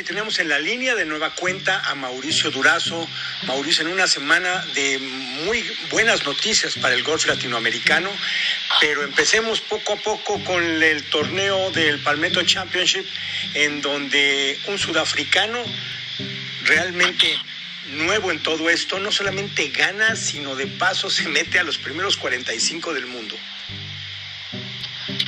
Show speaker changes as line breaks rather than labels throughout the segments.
y tenemos en la línea de nueva cuenta a Mauricio Durazo. Mauricio, en una semana de muy buenas noticias para el golf latinoamericano, pero empecemos poco a poco con el torneo del Palmetto Championship, en donde un sudafricano realmente nuevo en todo esto, no solamente gana, sino de paso se mete a los primeros 45 del mundo.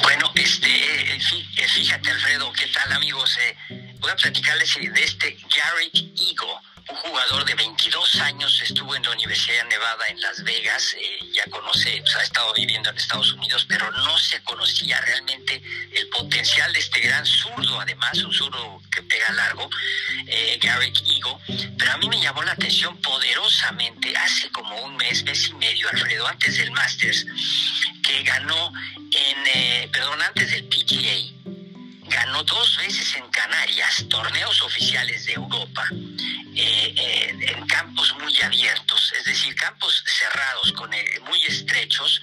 Bueno, este, eh, eh, fíjate Alfredo, ¿qué tal amigos? Eh, voy a platicarles de este Garrett Eagle, un jugador de 22 años, estuvo en la Universidad de Nevada en Las Vegas, eh, ya conoce, pues, ha estado viviendo en Estados Unidos, pero no se conocía realmente el potencial de este gran zurdo, además un zurdo que pega largo, eh, Garrett Eagle, pero a mí me llamó la atención poderosamente hace como un mes, mes y medio, Alfredo, antes del Masters, que ganó en, eh, perdón, antes del PGA, ganó dos veces en Canarias torneos oficiales de Europa eh, eh, en campos muy abiertos, es decir, campos cerrados, con eh, muy estrechos.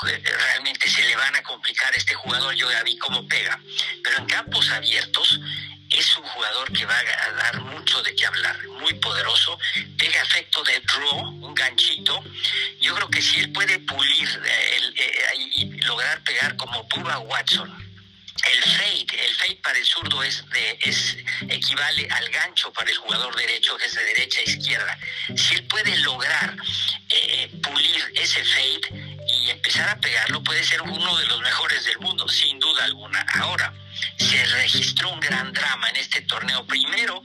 Realmente se le van a complicar a este jugador, yo ya vi cómo pega, pero en campos abiertos es un jugador que va a dar mucho de qué hablar, muy poderoso, pega efecto de draw, un ganchito. Yo creo que si él puede pulir y lograr pegar como Bubba Watson, el fade, el fade para el zurdo es, es equivale al gancho para el jugador derecho, que es de derecha a izquierda. Si él puede lograr eh, pulir ese fade y empezar a pegarlo, puede ser uno de los mejores del mundo, sin duda alguna. Ahora, se registró un gran drama en este torneo. Primero,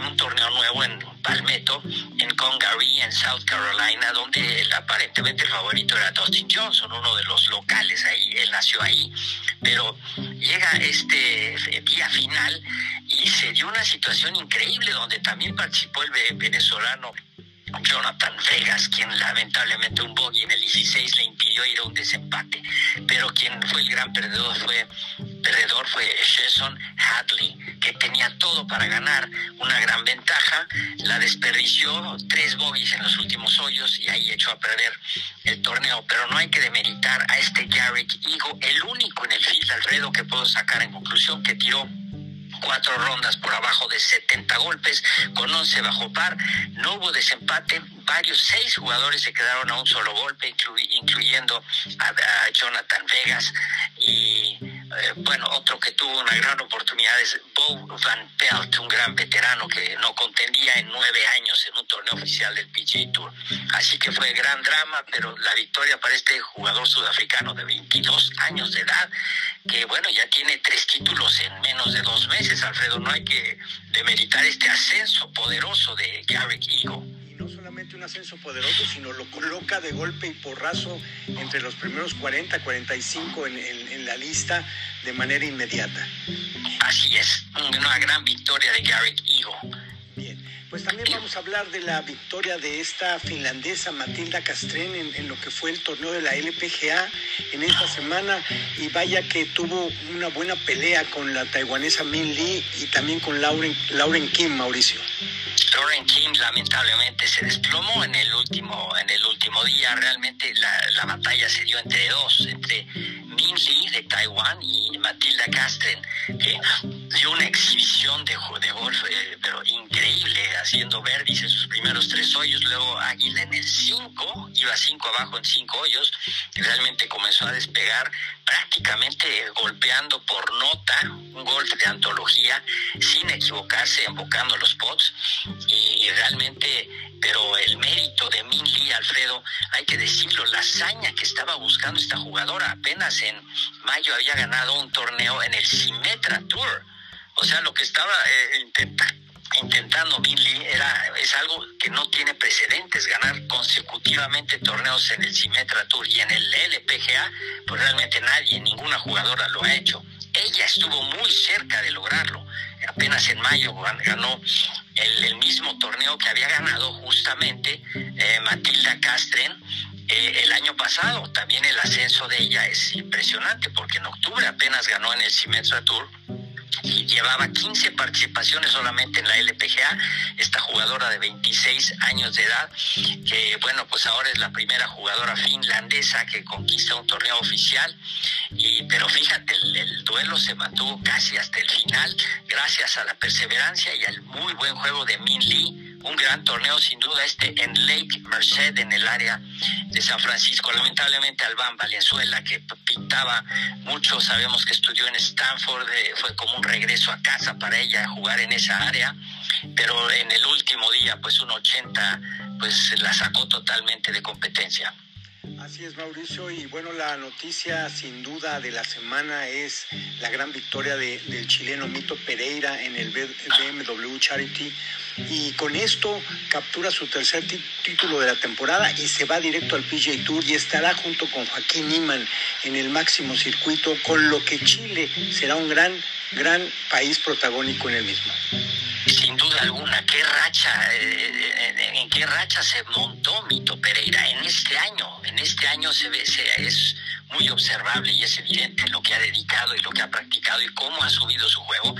un torneo nuevo en Palmetto, en Congaree, en South Carolina, donde aparentemente el favorito era Dustin Johnson, uno de los locales ahí, él nació ahí, pero llega este día final y se dio una situación increíble donde también participó el venezolano Jonathan Vegas, quien lamentablemente un bogey en el 16 le impidió ir a un desempate, pero quien fue el gran perdedor fue perdedor fue Jason Hadley, que tenía todo para ganar, una gran ventaja, la desperdició, tres bogies en los últimos hoyos y ahí echó a perder el torneo, pero no hay que demeritar a este Garrick Higo, el único en el field Alfredo que puedo sacar en conclusión que tiró cuatro rondas por abajo de 70 golpes, con 11 bajo par. No hubo desempate, varios, seis jugadores se quedaron a un solo golpe, incluyendo a, Jonathan Vegas. Y eh, bueno, otro que tuvo una gran oportunidad es Bo Van Pelt, un gran veterano que no contendía en nueve años en un torneo oficial del PGA Tour. Así que fue gran drama, pero la victoria para este jugador sudafricano de 22 años de edad, que bueno, ya tiene tres títulos en menos de dos meses, Alfredo. No hay que demeritar este ascenso poderoso de Garrick Eagle
un ascenso poderoso, sino lo coloca de golpe y porrazo entre los primeros 40, 45 en, en, la lista de manera inmediata.
Así es, una gran victoria de Garrick Eagle.
Bien, pues también vamos a hablar de la victoria de esta finlandesa Matilda Castren en, en, lo que fue el torneo de la LPGA en esta semana y vaya que tuvo una buena pelea con la taiwanesa Min Lee y también con Lauren, Lauren Kim, Mauricio.
Lauren Kim lamentablemente se desplomó en el último, en el último día. Realmente la, la batalla se dio entre dos, entre Min Lee de Taiwán y Matilda Castren, que dio una exhibición de, golf, eh, pero increíble, haciendo verdis en sus primeros tres hoyos, luego Águila en el cinco, iba cinco abajo en cinco hoyos, y realmente comenzó a despegar prácticamente golpeando por nota, un golf de antología, sin equivocarse, embocando los pots, y realmente pero el mérito de Min Lee, Alfredo, hay que decirlo, la hazaña que estaba buscando esta jugadora, apenas en mayo había ganado un torneo en el Symetra Tour. O sea, lo que estaba eh, intentando Min Lee era, es algo que no tiene precedentes, ganar consecutivamente torneos en el Symetra Tour y en el LPGA, pues realmente nadie, ninguna jugadora lo ha hecho. Ella estuvo muy cerca de lograrlo. Apenas en mayo ganó el, mismo torneo que había ganado justamente eh, Matilda Castren el año pasado. También el ascenso de ella es impresionante porque en octubre apenas ganó en el Symetra Tour y llevaba 15 participaciones solamente en la LPGA, esta jugadora de 26 años de edad, que bueno, pues ahora es la primera jugadora finlandesa que conquista un torneo oficial, y, pero fíjate, el duelo se mantuvo casi hasta el final, gracias a la perseverancia y al muy buen juego de Min Lee, un gran torneo sin duda este en Lake Merced en el área de San Francisco. Lamentablemente Albán Valenzuela que pintaba mucho, sabemos que estudió en Stanford, eh, fue como un regreso a casa para ella jugar en esa área, pero en el último día pues un 80 pues la sacó totalmente de competencia.
Así es, Mauricio. Y bueno, la noticia sin duda de la semana es la gran victoria de, del chileno Mito Pereira en el BMW Charity. Y con esto captura su tercer título de la temporada y se va directo al PGA Tour y estará junto con Joaquín Niman en el máximo circuito, con lo que Chile será un gran, gran país protagónico en el mismo
alguna, qué racha, eh, en qué racha se montó Mito Pereira en este año. En este año se ve, se, es muy observable y es evidente lo que ha dedicado y lo que ha practicado y cómo ha subido su juego.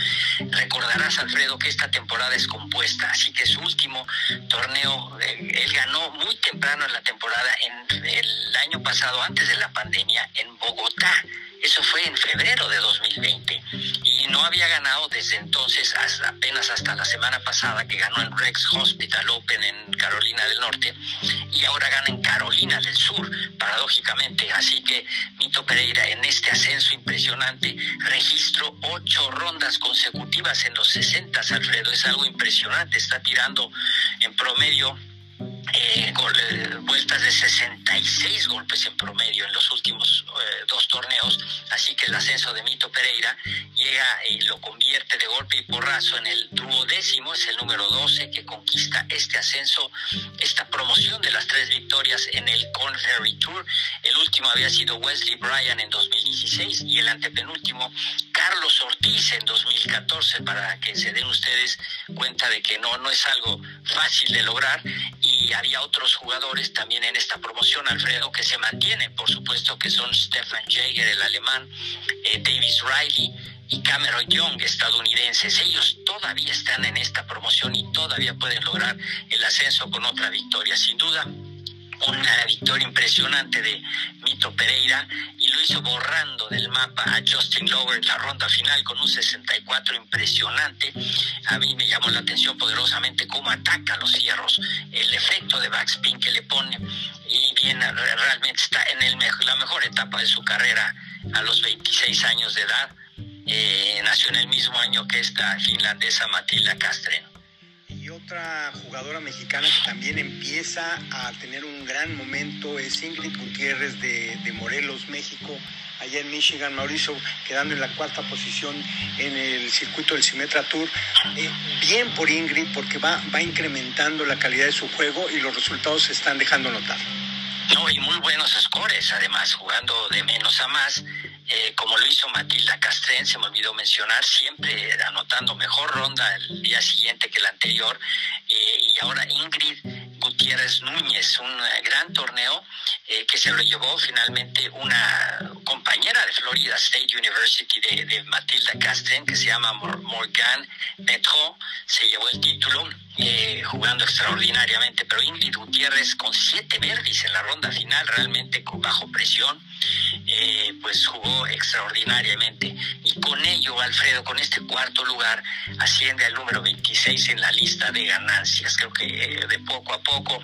Recordarás, Alfredo, que esta temporada es compuesta, así que su último torneo, eh, él ganó muy temprano en la temporada, en el año pasado, antes de la pandemia, en Bogotá. Eso fue en febrero de 2020 y no había ganado desde entonces, hasta, apenas hasta la semana pasada que ganó en Rex Hospital Open en Carolina del Norte y ahora gana en Carolina del Sur, paradójicamente. Así que Mito Pereira en este ascenso impresionante registró ocho rondas consecutivas en los 60, Alfredo. Es algo impresionante, está tirando en promedio eh, eh, vueltas de 66 golpes en promedio en los últimos eh, dos torneos, así que el ascenso de Mito Pereira llega y lo convierte de golpe y porrazo en el duodécimo, es el número 12 que conquista este ascenso, esta promoción de las tres victorias en el Corn Ferry Tour. El último había sido Wesley Bryan en 2016 y el antepenúltimo Carlos Ortiz en 2014, para que se den ustedes cuenta de que no, no es algo fácil de lograr y había otros jugadores también en esta promoción, Alfredo, que se mantienen, por supuesto, que son Stefan Jaeger, el alemán, eh, Davis Riley y Cameron Young, estadounidenses. Ellos todavía están en esta promoción y todavía pueden lograr el ascenso con otra victoria. Sin duda, una victoria impresionante de Mito Pereira lo hizo borrando del mapa a Justin Lower en la ronda final con un 64 impresionante. A mí me llamó la atención poderosamente cómo ataca los cierros, el efecto de backspin que le pone y bien, realmente está en el, la mejor etapa de su carrera a los 26 años de edad. Eh, nació en el mismo año que esta finlandesa Matilda Castren
otra jugadora mexicana que también empieza a tener un gran momento es Ingrid Gutiérrez de, Morelos, México, allá en Michigan, Mauricio quedando en la cuarta posición en el circuito del Simetra Tour. Eh, bien por Ingrid porque va, va incrementando la calidad de su juego y los resultados se están dejando notar.
No, y muy buenos scores, además, jugando de menos a más. Eh, como lo hizo Matilda Se me olvidó mencionar, siempre anotando mejor ronda el día siguiente que el anterior. Eh, y ahora Ingrid Gutiérrez Núñez, un eh, gran torneo que se lo llevó finalmente una compañera de Florida State University de, Matilda Castren, que se llama Morgan Metro, se llevó el título. jugando extraordinariamente, pero Ingrid Gutiérrez con siete verdes en la ronda final, realmente bajo presión, eh, pues jugó extraordinariamente. Y con ello, Alfredo, con este cuarto lugar, asciende al número 26 en la lista de ganancias. Creo que eh, de poco a poco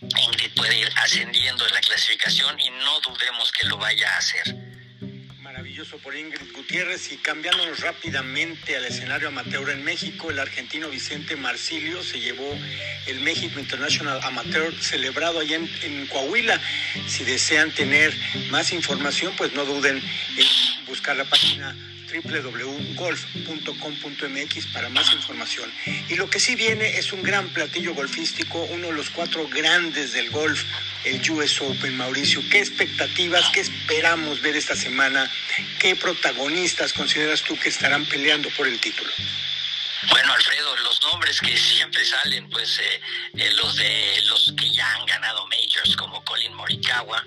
Ingrid puede ir ascendiendo en la clasificación y no dudemos que lo vaya a hacer
maravilloso por Ingrid Gutiérrez y cambiándonos rápidamente al escenario amateur en México, el argentino Vicente Marcilio se llevó el México International Amateur celebrado allá en, Coahuila. Si desean tener más información, pues no duden en buscar la página www.golf.com.mx para más información. Y lo que sí viene es un gran platillo golfístico, uno de los cuatro grandes del golf, el US Open, Mauricio. ¿Qué expectativas, qué esperamos ver esta semana? ¿Qué protagonistas consideras tú que estarán peleando por el título?
Bueno, Alfredo, los nombres que siempre salen, pues eh, eh, los de los que ya han ganado majors, como Colin Morikawa,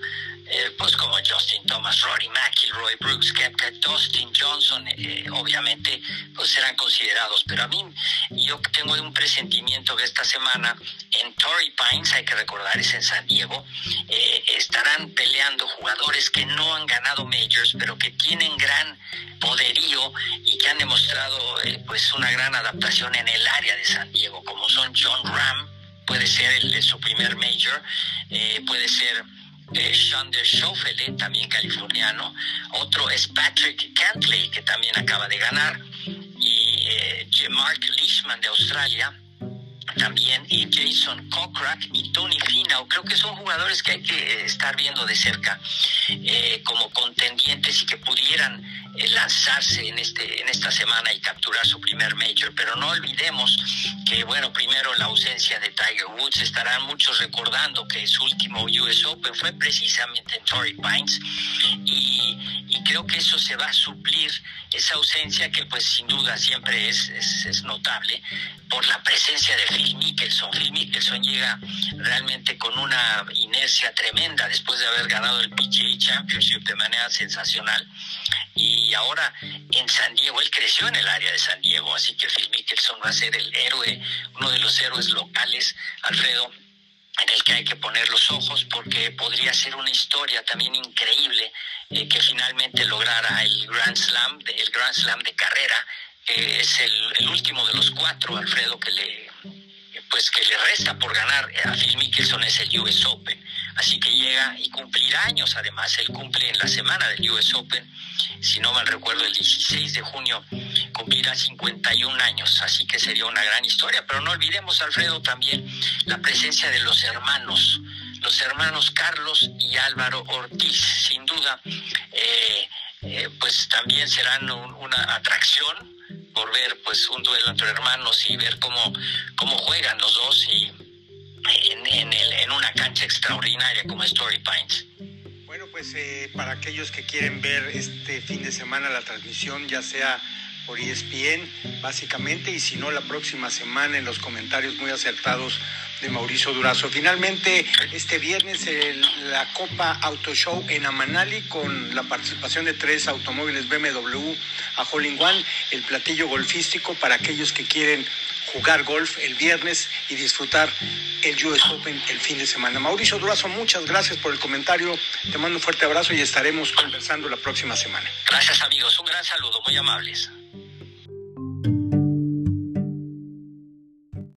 eh, pues como Justin Thomas, Rory McIlroy, Brooks Koepka, Dustin Johnson, eh, obviamente, pues serán considerados. Pero a mí, yo tengo un presentimiento que esta semana en Torrey Pines, hay que recordar, es en San Diego, estarán peleando jugadores que no han ganado majors, pero que tienen gran poderío y que han demostrado pues una gran adaptación en el área de San Diego, como son John Ram, puede ser el de su primer major, puede ser eh, de Schoffele, también californiano. Otro es Patrick Cantley, que también acaba de ganar. Y eh, Mark Leishman de Australia también y Jason Kokrak y Tony Finau. Creo que son jugadores que hay que estar viendo de cerca eh, como contendientes y que pudieran eh, lanzarse en, este, en esta semana y capturar su primer major. Pero no olvidemos que, bueno, primero la ausencia de Tiger Woods. Estarán muchos recordando que su último US Open fue precisamente en Torrey Pines y, creo que eso se va a suplir, esa ausencia que pues sin duda siempre es, es notable por la presencia de Phil Mickelson. Phil Mickelson llega realmente con una inercia tremenda después de haber ganado el PGA Championship de manera sensacional. Y ahora en San Diego, él creció en el área de San Diego, así que Phil Mickelson va a ser el héroe, uno de los héroes locales, Alfredo, en el que hay que poner los ojos porque podría ser una historia también increíble eh, que finalmente lograra el Grand Slam, el Grand Slam de carrera, que es el, el último de los cuatro, Alfredo, que le pues que le resta por ganar a Phil Mickelson es el US Open. Así que y cumplirá años además. Él cumple en la semana del US Open, si no mal recuerdo, el 16 de junio cumplirá 51 años. Así que sería una gran historia. Pero no olvidemos, Alfredo, también la presencia de los hermanos, los hermanos Carlos y Álvaro Ortiz. Sin duda, eh, eh, pues también serán una atracción por ver pues un duelo entre hermanos y ver cómo, cómo juegan los dos y en, una cancha extraordinaria como Story Pines.
Bueno, pues eh, para aquellos que quieren ver este fin de semana la transmisión, ya sea por ESPN, básicamente, y si no, la próxima semana en los comentarios muy acertados de Mauricio Durazo. Finalmente, este viernes la Copa Auto Show en Amanali con la participación de tres automóviles BMW a Holling One, el platillo golfístico para aquellos que quieren jugar golf el viernes y disfrutar el US Open el fin de semana. Mauricio Durazo, muchas gracias por el comentario. Te mando un fuerte abrazo y estaremos conversando la próxima semana.
Gracias amigos, un gran saludo, muy amables.